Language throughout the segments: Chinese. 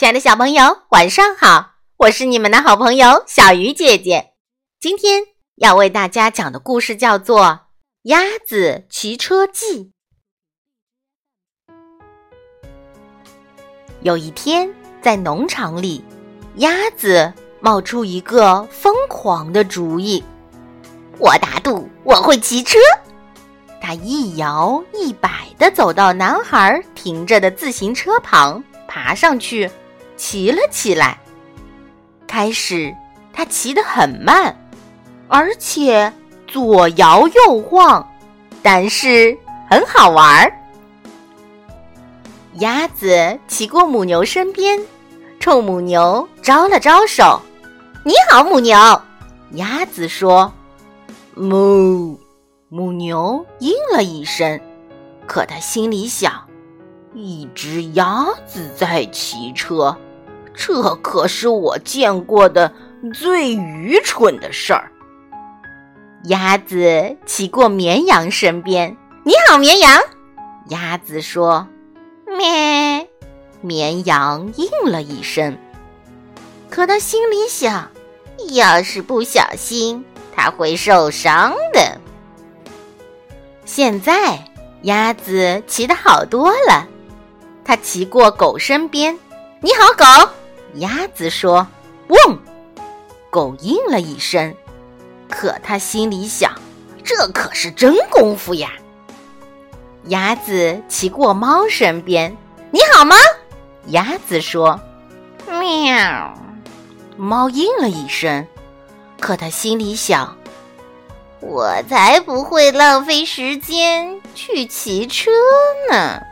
亲爱的小朋友，晚上好！我是你们的好朋友小鱼姐姐。今天要为大家讲的故事叫做《鸭子骑车记》。有一天，在农场里，鸭子冒出一个疯狂的主意：“我打赌我会骑车！”它一摇一摆地走到男孩停着的自行车旁，爬上去。骑了起来。开始，它骑得很慢，而且左摇右晃，但是很好玩儿。鸭子骑过母牛身边，冲母牛招了招手：“你好，母牛。”鸭子说：“哞。”母牛应了一声，可它心里想：一只鸭子在骑车。这可是我见过的最愚蠢的事儿。鸭子骑过绵羊身边，“你好，绵羊。”鸭子说，“咩。”绵羊应了一声。可他心里想，要是不小心，它会受伤的。现在，鸭子骑得好多了。它骑过狗身边，“你好，狗。”鸭子说：“汪！”狗应了一声，可它心里想：“这可是真功夫呀！”鸭子骑过猫身边，“你好，吗。”鸭子说：“喵。”猫应了一声，可它心里想：“我才不会浪费时间去骑车呢。”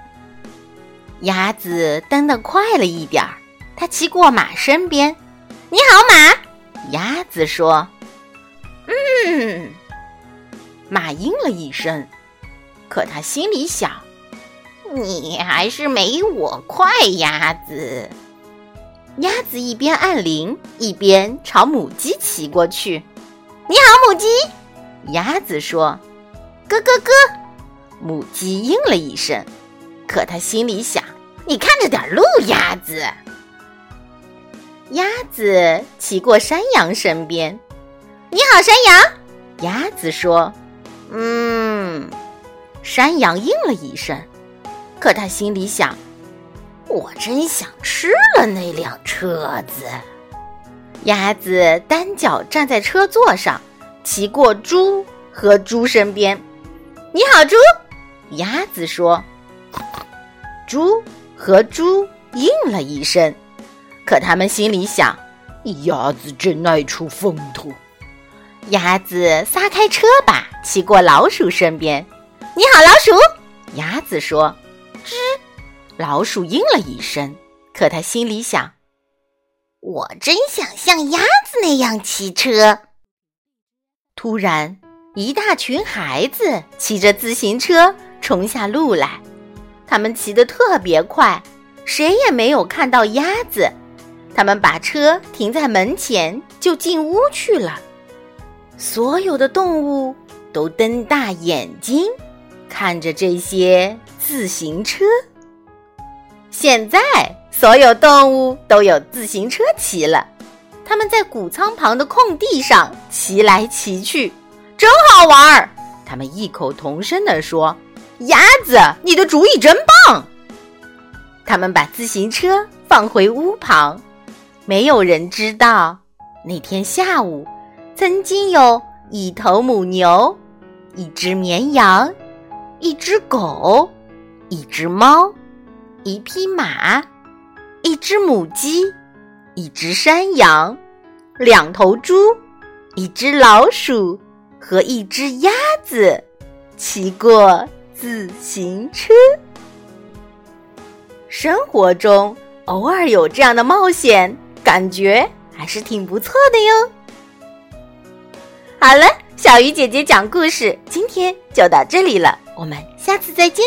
鸭子蹬得快了一点儿。他骑过马身边，“你好，马。”鸭子说，“嗯。”马应了一声，可他心里想：“你还是没我快。”鸭子，鸭子一边按铃，一边朝母鸡骑过去，“你好，母鸡。”鸭子说，“咯咯咯。”母鸡应了一声，可他心里想：“你看着点路，鸭子。”鸭子骑过山羊身边，“你好，山羊。”鸭子说，“嗯。”山羊应了一声，可他心里想：“我真想吃了那辆车子。”鸭子单脚站在车座上，骑过猪和猪身边，“你好，猪。”鸭子说，“猪和猪应了一声。”可他们心里想：“鸭子真爱出风头。”鸭子撒开车把，骑过老鼠身边。“你好，老鼠。”鸭子说。“吱。”老鼠应了一声。可他心里想：“我真想像鸭子那样骑车。”突然，一大群孩子骑着自行车冲下路来，他们骑得特别快，谁也没有看到鸭子。他们把车停在门前，就进屋去了。所有的动物都瞪大眼睛看着这些自行车。现在，所有动物都有自行车骑了。他们在谷仓旁的空地上骑来骑去，真好玩儿。他们异口同声地说：“鸭子，你的主意真棒！”他们把自行车放回屋旁。没有人知道，那天下午，曾经有一头母牛，一只绵羊，一只狗，一只猫，一匹马，一只母鸡，一只山羊，两头猪，一只老鼠和一只鸭子骑过自行车。生活中偶尔有这样的冒险。感觉还是挺不错的哟。好了，小鱼姐姐讲故事，今天就到这里了，我们下次再见。